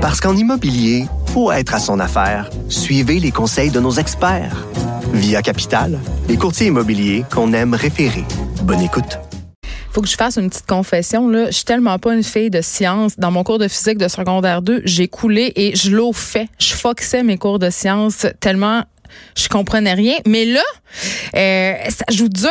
Parce qu'en immobilier, faut être à son affaire. Suivez les conseils de nos experts. Via Capital, les courtiers immobiliers qu'on aime référer. Bonne écoute. Faut que je fasse une petite confession là. Je suis tellement pas une fille de science. Dans mon cours de physique de secondaire 2, j'ai coulé et je l'ai fait. Je foxais mes cours de sciences tellement je comprenais rien. Mais là, euh, ça joue dur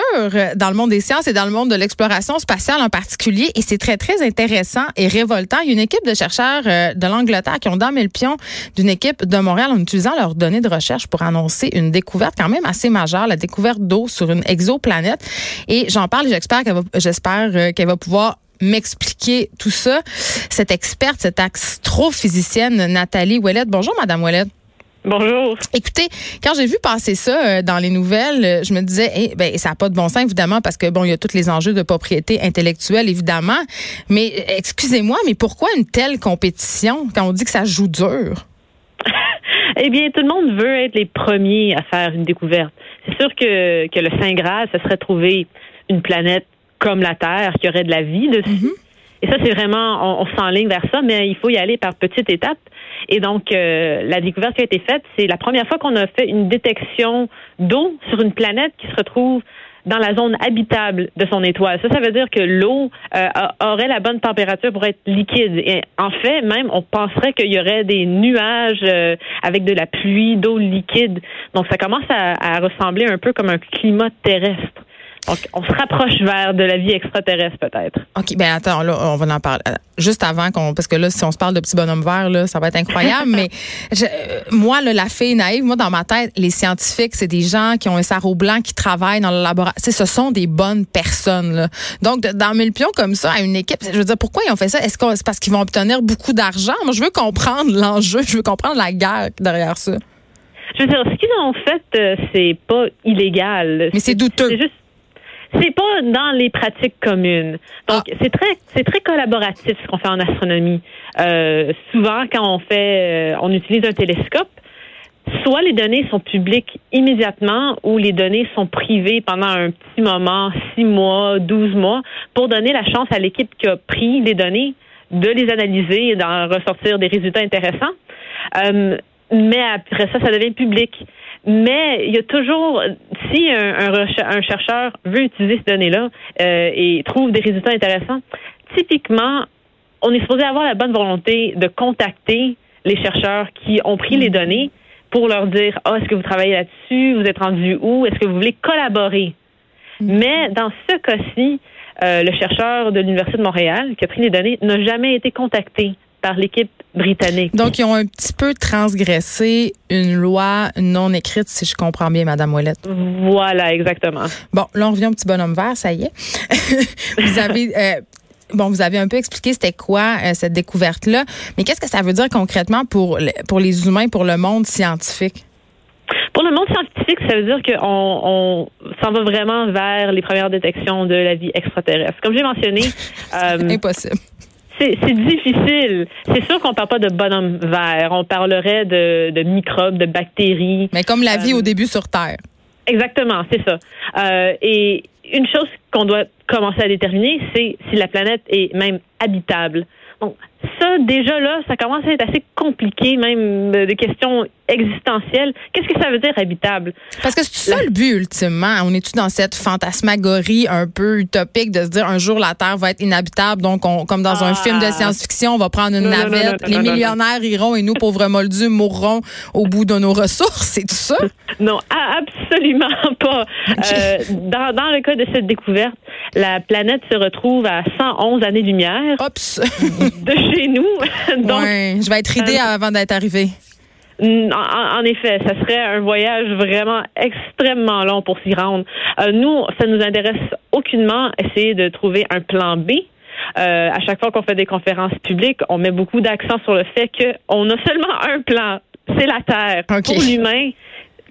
dans le monde des sciences et dans le monde de l'exploration spatiale en particulier. Et c'est très, très intéressant et révoltant. Il y a une équipe de chercheurs euh, de l'Angleterre qui ont damé le pion d'une équipe de Montréal en utilisant leurs données de recherche pour annoncer une découverte quand même assez majeure, la découverte d'eau sur une exoplanète. Et j'en parle et j'espère qu'elle va, j'espère euh, qu'elle va pouvoir m'expliquer tout ça. Cette experte, cette astrophysicienne Nathalie Ouellette. Bonjour, Madame Ouellette. Bonjour. Écoutez, quand j'ai vu passer ça euh, dans les nouvelles, euh, je me disais, eh, ben, ça n'a pas de bon sens, évidemment, parce que, bon, il y a tous les enjeux de propriété intellectuelle, évidemment. Mais, euh, excusez-moi, mais pourquoi une telle compétition quand on dit que ça joue dur? eh bien, tout le monde veut être les premiers à faire une découverte. C'est sûr que, que le Saint Graal, ce serait trouver une planète comme la Terre qui aurait de la vie dessus. Mm-hmm. Et ça, c'est vraiment, on, on s'enligne vers ça, mais il faut y aller par petites étapes. Et donc, euh, la découverte qui a été faite, c'est la première fois qu'on a fait une détection d'eau sur une planète qui se retrouve dans la zone habitable de son étoile. Ça, ça veut dire que l'eau euh, aurait la bonne température pour être liquide. Et en fait, même, on penserait qu'il y aurait des nuages euh, avec de la pluie, d'eau liquide. Donc, ça commence à, ressembler un peu comme un climat terrestre. Donc, on se rapproche vers de la vie extraterrestre, peut-être. OK, ben attends, là, on va en parler. Euh, juste avant qu'on. Parce que là, si on se parle de petits bonhommes verts, là, ça va être incroyable. mais je, euh, moi, là, la fille naïve, moi, dans ma tête, les scientifiques, c'est des gens qui ont un sarreau blanc, qui travaillent dans le laboratoire. Ce sont des bonnes personnes. Là. Donc, dans mille pions comme ça, à une équipe, je veux dire, pourquoi ils ont fait ça? Est-ce que c'est parce qu'ils vont obtenir beaucoup d'argent? Moi, je veux comprendre l'enjeu. Je veux comprendre la guerre derrière ça. Je veux dire, ce qu'ils ont fait, euh, c'est pas illégal. Mais c'est douteux. C'est juste c'est pas dans les pratiques communes. Donc ah. c'est très c'est très collaboratif ce qu'on fait en astronomie. Euh, souvent quand on fait euh, on utilise un télescope, soit les données sont publiques immédiatement ou les données sont privées pendant un petit moment, six mois, douze mois, pour donner la chance à l'équipe qui a pris les données de les analyser et d'en ressortir des résultats intéressants. Euh, mais après ça, ça devient public. Mais il y a toujours, si un, un, chercheur veut utiliser ces données-là euh, et trouve des résultats intéressants, typiquement, on est supposé avoir la bonne volonté de contacter les chercheurs qui ont pris les données pour leur dire ah, est-ce que vous travaillez là-dessus, vous êtes rendu où, est-ce que vous voulez collaborer. Mm. Mais dans ce cas-ci, euh, le chercheur de l'Université de Montréal qui a pris les données n'a jamais été contacté par l'équipe britannique. Donc, ils ont un petit peu transgressé une loi non écrite, si je comprends bien, Madame Ouellette. Voilà, exactement. Bon, là, on revient au petit bonhomme vert, ça y est. vous avez... Euh, bon, vous avez un peu expliqué c'était quoi euh, cette découverte-là, mais qu'est-ce que ça veut dire concrètement pour, pour les humains, pour le monde scientifique? Pour le monde scientifique, ça veut dire qu'on on, s'en va vraiment vers les premières détections de la vie extraterrestre. Comme j'ai mentionné, euh, impossible c'est difficile. C'est sûr qu'on parle pas de bonhomme vert. On parlerait de, de microbes, de bactéries. Mais comme la vie au euh, début sur Terre. Exactement, c'est ça. Euh, et une chose qu'on doit commencer à déterminer, c'est si la planète est même habitable. Ça, déjà là, ça commence à être assez compliqué, même euh, des questions existentielles. Qu'est-ce que ça veut dire habitable? Parce que c'est ça le but, ultimement. On est-tu dans cette fantasmagorie un peu utopique de se dire un jour la Terre va être inhabitable, donc on, comme dans un film de ah. science-fiction, on va prendre une navette, les millionnaires iront et nous, pauvres moldus, mourrons au bout de nos ressources. C'est tout ça? Non, absolument pas. Euh, dans, dans le cas de cette découverte, la planète se retrouve à 111 années-lumière de chez nous. Donc, je vais être ridée euh, avant d'être arrivée. En, effet, ça serait un voyage vraiment extrêmement long pour s'y rendre. Euh, nous, ça nous intéresse aucunement essayer de trouver un plan B. Euh, à chaque fois qu'on fait des conférences publiques, on met beaucoup d'accent sur le fait qu'on a seulement un plan, c'est la Terre. Pour l'humain,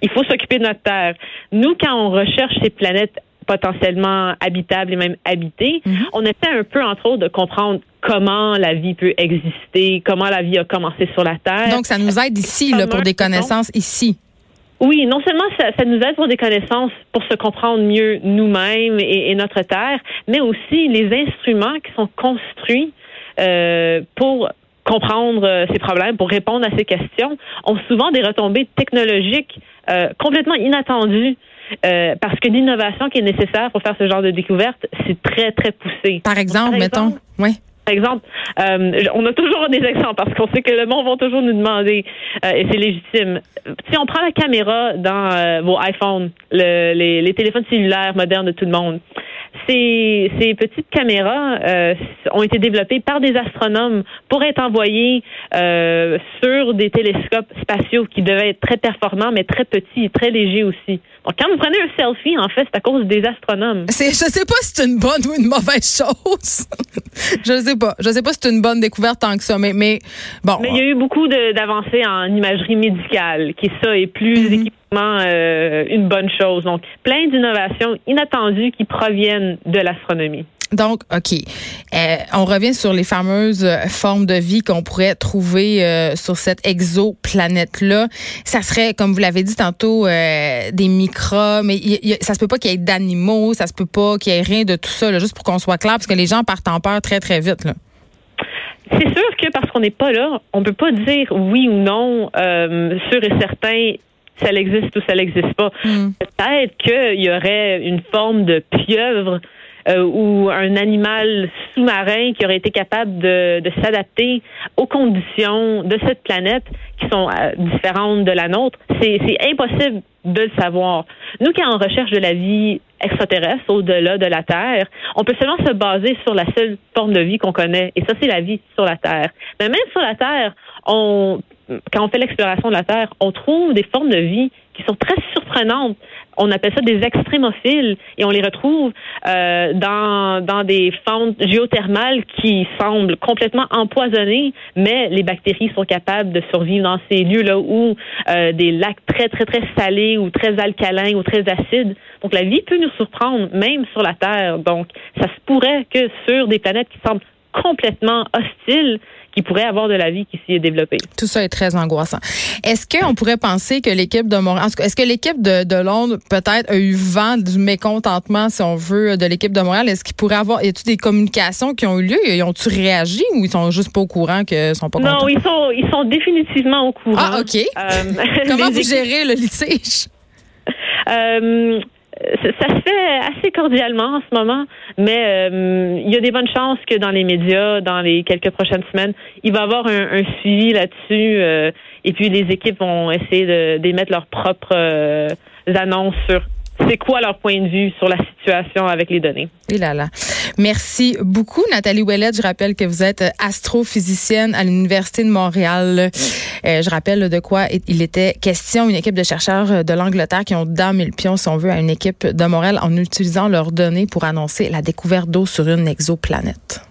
il faut s'occuper de notre Terre. Nous, quand on recherche ces planètes potentiellement habitables et même habitées, mhm. on essaie un peu, entre autres, de comprendre comment la vie peut exister, comment la vie a commencé sur la Terre. Donc, ça nous aide ici, là, pour des connaissances ici. Oui, non seulement ça, ça, nous aide pour des connaissances pour se comprendre mieux nous-mêmes et, notre Terre, mais aussi les instruments qui sont construits euh, pour comprendre ces problèmes, pour répondre à ces questions, ont souvent des retombées technologiques complètement inattendues. Parce que l'innovation qui est nécessaire pour faire ce genre de découverte, c'est très, très poussé. Par exemple, mettons, oui. Par exemple, euh, on a toujours des exemples parce qu'on sait que le monde va toujours nous demander euh, et c'est légitime. Si on prend la caméra dans euh, vos iPhones, les, les, téléphones cellulaires modernes de tout le monde, ces, ces petites caméras euh, ont été développées par des astronomes pour être envoyées euh, sur des télescopes spatiaux qui devaient être très performants, mais très petits et très légers aussi. Quand vous prenez un selfie, en fait, c'est à cause des astronomes. Je je sais pas si c'est une bonne ou une mauvaise chose. je sais pas. Je sais pas si c'est une bonne découverte tant que ça, mais, mais bon. Mais il y a eu beaucoup d'avancées en imagerie médicale, qui ça est plus mm euh, une bonne chose. Donc, plein d'innovations inattendues qui proviennent de l'astronomie. Donc, OK. Euh, on revient sur les fameuses formes de vie qu'on pourrait trouver euh, sur cette exoplanète-là. Ça serait, comme vous l'avez dit tantôt, des microbes, mais ça se peut pas qu'il y ait d'animaux, ça se peut pas qu'il y ait rien de tout ça, juste pour qu'on soit clair, parce que les gens partent en peur très, très vite. C'est sûr que parce qu'on n'est pas là, on peut pas dire oui ou non sûr et certain ça existe ou ça n'existe pas. Hmm. Peut-être qu'il y aurait une forme de pieuvre euh, ou un animal sous-marin qui aurait été capable de, s'adapter aux conditions de cette planète qui sont euh, différentes de la nôtre. C'est impossible de le savoir. Nous qui en recherche de la vie extraterrestre au-delà de la Terre, on peut seulement se baser sur la seule forme de vie qu'on connaît, et ça, c'est la vie sur la Terre. Mais même sur la Terre, quand on fait l'exploration de la Terre, on trouve des formes de vie qui sont très surprenantes. On appelle ça des extrémophiles et on les retrouve euh, dans, dans des fentes géothermales qui semblent complètement empoisonnées, mais les bactéries sont capables de survivre dans ces lieux-là où euh, des lacs très, très, très salés ou très alcalins ou très acides. Donc la vie peut nous surprendre même sur la Terre. Donc ça se pourrait que sur des planètes qui semblent complètement hostiles, qui pourrait avoir de la vie qui s'y est développée. Tout ça est très angoissant. Est-ce qu'on pourrait penser que l'équipe de Montréal, est-ce que l'équipe de, de, Londres peut-être a eu vent du mécontentement, si on veut, de l'équipe de Montréal? Est-ce qu'il pourrait avoir, y a-t-il des communications qui ont eu lieu? Ils ont-tu réagi ou ils sont juste pas au courant qu'ils sont pas contents? Non, ils sont, ils sont définitivement au courant. Ah, OK. Euh, Comment vous gérez le litige? Euh, ça se fait assez cordialement en ce moment, mais euh, il y a des bonnes chances que dans les médias, dans les quelques prochaines semaines, il va y avoir un, suivi là-dessus. Euh, et puis les équipes vont essayer d'émettre leurs propres euh, annonces sur c'est quoi leur point de vue sur la situation avec les données? Oui là là. Merci beaucoup, Nathalie Ouellet. Je rappelle que vous êtes astrophysicienne à l'Université de Montréal. Euh, je rappelle de quoi il était question. Une équipe de chercheurs de l'Angleterre qui ont damé le pion, si on à une équipe de Montréal en utilisant leurs données pour annoncer la découverte d'eau sur une exoplanète.